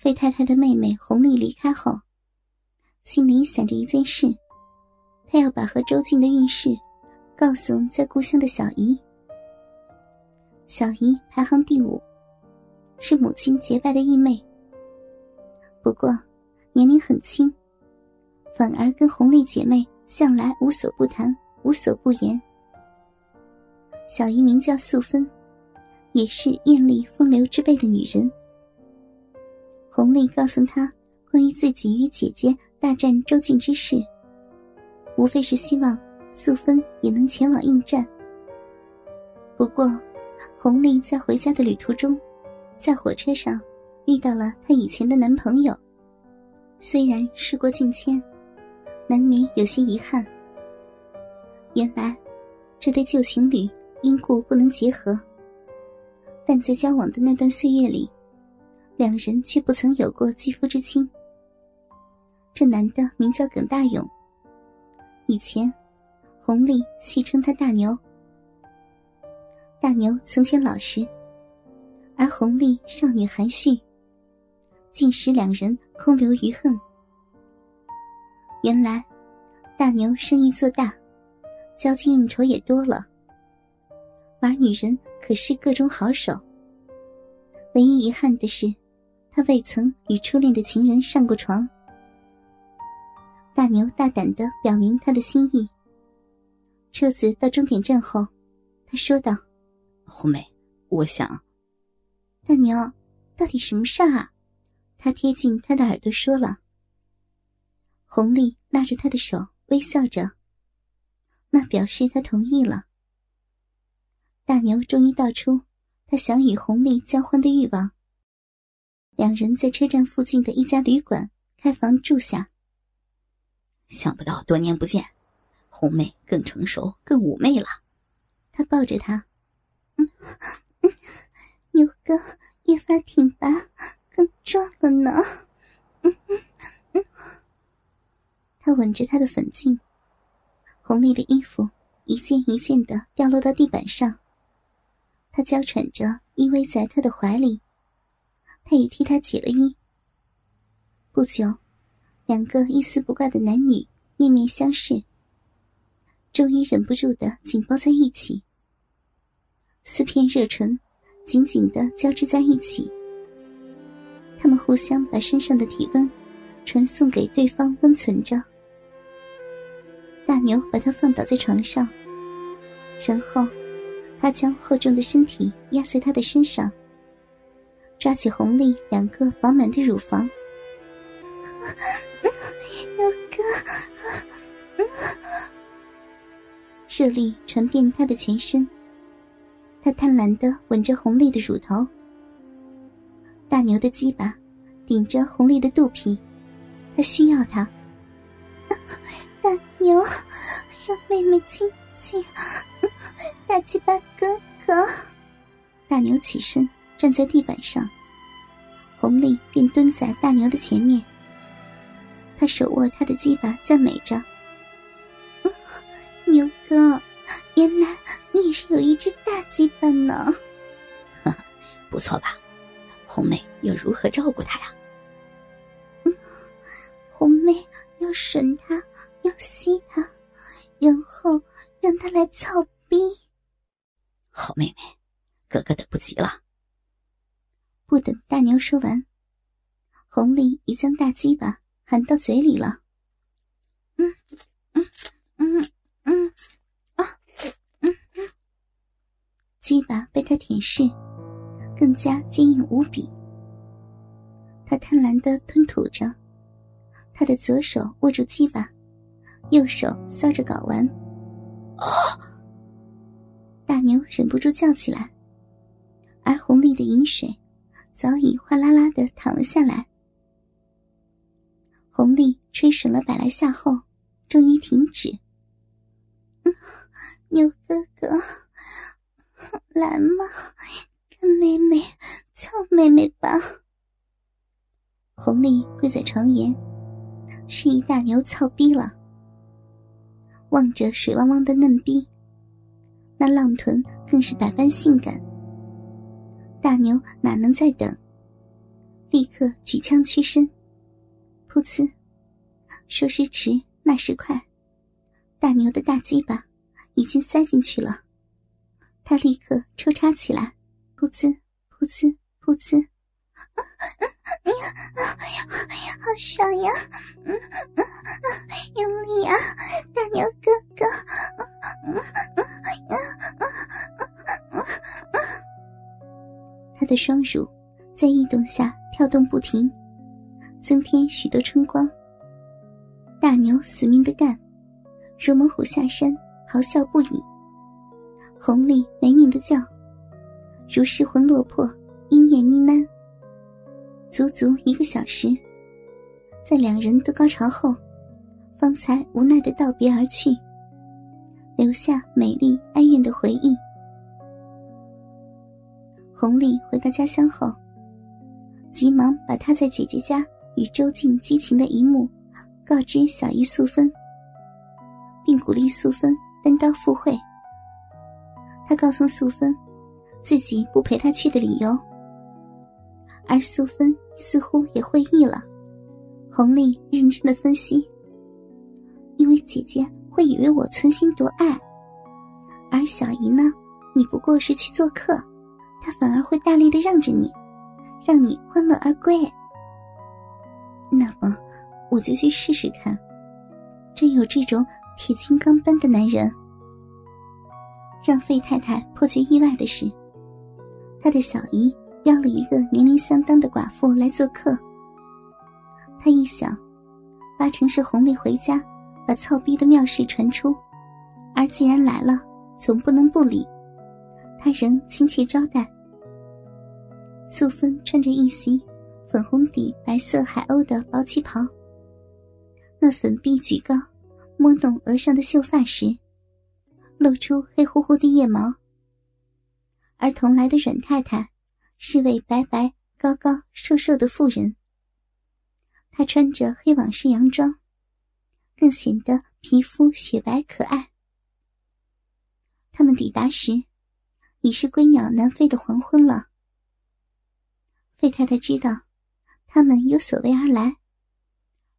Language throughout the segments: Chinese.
费太太的妹妹红丽离开后，心里想着一件事：她要把和周静的运势告诉在故乡的小姨。小姨排行第五，是母亲结拜的义妹，不过年龄很轻，反而跟红丽姐妹向来无所不谈、无所不言。小姨名叫素芬，也是艳丽风流之辈的女人。红丽告诉他关于自己与姐姐大战周静之事，无非是希望素芬也能前往应战。不过，红丽在回家的旅途中，在火车上遇到了她以前的男朋友。虽然事过境迁，难免有些遗憾。原来，这对旧情侣。因故不能结合，但在交往的那段岁月里，两人却不曾有过肌肤之亲。这男的名叫耿大勇，以前红丽戏称他大牛。大牛从前老实，而红丽少女含蓄，竟使两人空留余恨。原来，大牛生意做大，交际应酬也多了。而女人可是各种好手。唯一遗憾的是，他未曾与初恋的情人上过床。大牛大胆的表明他的心意。车子到终点站后，他说道：“红梅，我想……大牛，到底什么事啊？”他贴近他的耳朵说了。红丽拉着他的手，微笑着，那表示他同意了。大牛终于道出他想与红丽交欢的欲望。两人在车站附近的一家旅馆开房住下。想不到多年不见，红妹更成熟、更妩媚了。他抱着她，嗯嗯，牛哥越发挺拔，更壮了呢。嗯嗯嗯。他吻着她的粉颈，红丽的衣服一件一件的掉落到地板上。他娇喘着依偎在他的怀里，他也替他解了衣。不久，两个一丝不挂的男女面面相视，终于忍不住的紧抱在一起，四片热唇紧紧的交织在一起。他们互相把身上的体温传送给对方温存着。大牛把他放倒在床上，然后。他将厚重的身体压在他的身上，抓起红丽两个饱满的乳房，六哥，热力传遍他的全身。他贪婪的吻着红丽的乳头，大牛的鸡巴顶着红丽的肚皮，他需要他。大牛，让妹妹亲亲。大鸡巴哥哥，大牛起身站在地板上，红丽便蹲在大牛的前面。他手握他的鸡巴，赞美着：“牛哥，原来你也是有一只大鸡巴呢。”“不错吧？红妹要如何照顾他呀？”“红妹要吮他，要吸他，然后让他来操。”逼，好妹妹，哥哥等不及了。不等大牛说完，红丽已将大鸡巴含到嘴里了。嗯嗯嗯嗯啊嗯嗯，鸡巴被他舔舐，更加坚硬无比。他贪婪的吞吐着，他的左手握住鸡巴，右手搔着睾丸。啊！大牛忍不住叫起来，而红丽的饮水早已哗啦啦的淌了下来。红丽吹吮了百来下后，终于停止。牛哥哥，来嘛，看妹妹操妹妹吧。红丽跪在床沿，示意大牛操逼了，望着水汪汪的嫩逼。那浪臀更是百般性感，大牛哪能再等？立刻举枪屈身，噗呲，说时迟，那时快，大牛的大鸡巴已经塞进去了。他立刻抽插起来，噗呲，噗呲，噗呲，哎呀，好爽呀！嗯嗯，用力啊，的双乳在异动下跳动不停，增添许多春光。大牛死命的干，如猛虎下山，嚎笑不已。红丽没命的叫，如失魂落魄，嘤咽呢喃。足足一个小时，在两人都高潮后，方才无奈的道别而去，留下美丽哀怨的回忆。红丽回到家乡后，急忙把她在姐姐家与周静激情的一幕告知小姨素芬，并鼓励素芬单刀赴会。他告诉素芬，自己不陪他去的理由，而素芬似乎也会意了。红丽认真的分析，因为姐姐会以为我存心夺爱，而小姨呢，你不过是去做客。他反而会大力的让着你，让你欢乐而归。那么，我就去试试看。真有这种铁金刚般的男人。让费太太颇觉意外的是，他的小姨邀了一个年龄相当的寡妇来做客。他一想，八成是红丽回家把操逼的妙事传出，而既然来了，总不能不理。他仍亲切招待。素芬穿着一袭粉红底白色海鸥的薄旗袍，那粉臂举高，摸弄额上的秀发时，露出黑乎乎的腋毛。而同来的阮太太是位白白高高瘦瘦的妇人，她穿着黑网式洋装，更显得皮肤雪白可爱。他们抵达时。已是归鸟南飞的黄昏了。费太太知道他们有所为而来，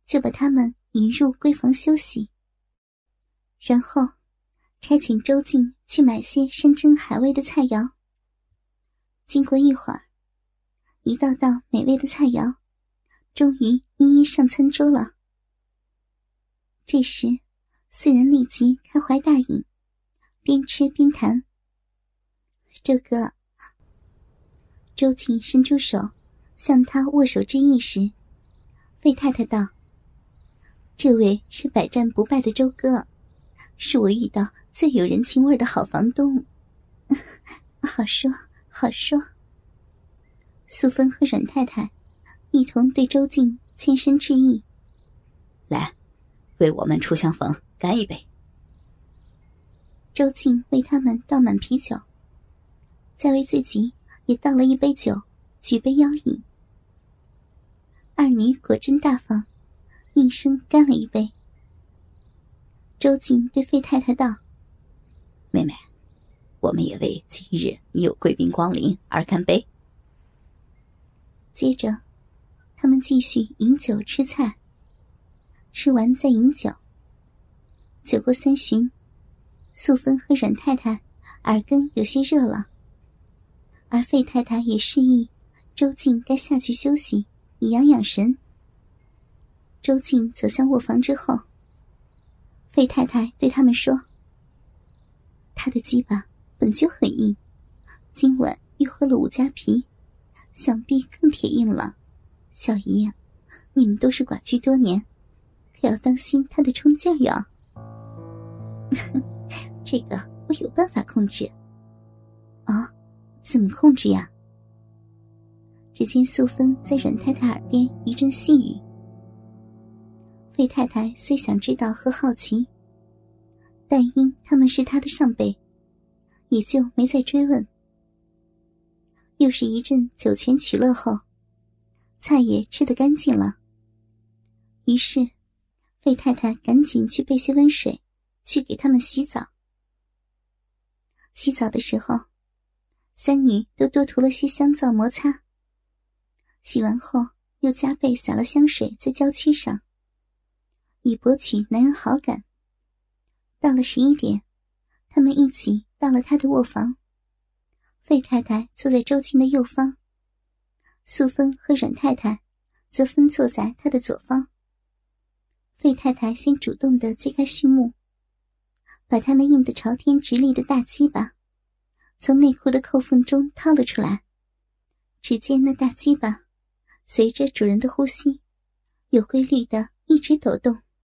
就把他们引入闺房休息，然后差遣周静去买些山珍海味的菜肴。经过一会儿，一道道美味的菜肴终于一一上餐桌了。这时，四人立即开怀大饮，边吃边谈。这个，周庆伸出手向他握手致意时，费太太道：“这位是百战不败的周哥，是我遇到最有人情味的好房东。好 说好说。”素芬和阮太太一同对周静欠身致意。来，为我们初相逢干一杯。周静为他们倒满啤酒。再为自己也倒了一杯酒，举杯邀饮。二女果真大方，应声干了一杯。周静对费太太道：“妹妹，我们也为今日你有贵宾光临而干杯。”接着，他们继续饮酒吃菜。吃完再饮酒。酒过三巡，素芬和阮太太耳根有些热了。而费太太也示意周静该下去休息，以养养神。周静走向卧房之后，费太太对他们说：“他的鸡巴本就很硬，今晚又喝了五加皮，想必更铁硬了。小姨，你们都是寡居多年，可要当心他的冲劲儿哟。这个我有办法控制。啊。”怎么控制呀？只见素芬在阮太太耳边一阵细语。费太太虽想知道和好奇，但因他们是她的上辈，也就没再追问。又是一阵酒泉取乐后，菜也吃得干净了。于是，费太太赶紧去备些温水，去给他们洗澡。洗澡的时候。三女都多涂了些香皂摩擦，洗完后，又加倍洒了香水在娇躯上，以博取男人好感。到了十一点，他们一起到了他的卧房。费太太坐在周静的右方，素芬和阮太太则分坐在他的左方。费太太先主动的揭开序幕，把他那硬得朝天直立的大鸡巴从内裤的扣缝中掏了出来。只见那大鸡巴。随着主人的呼吸，有规律的一直抖动。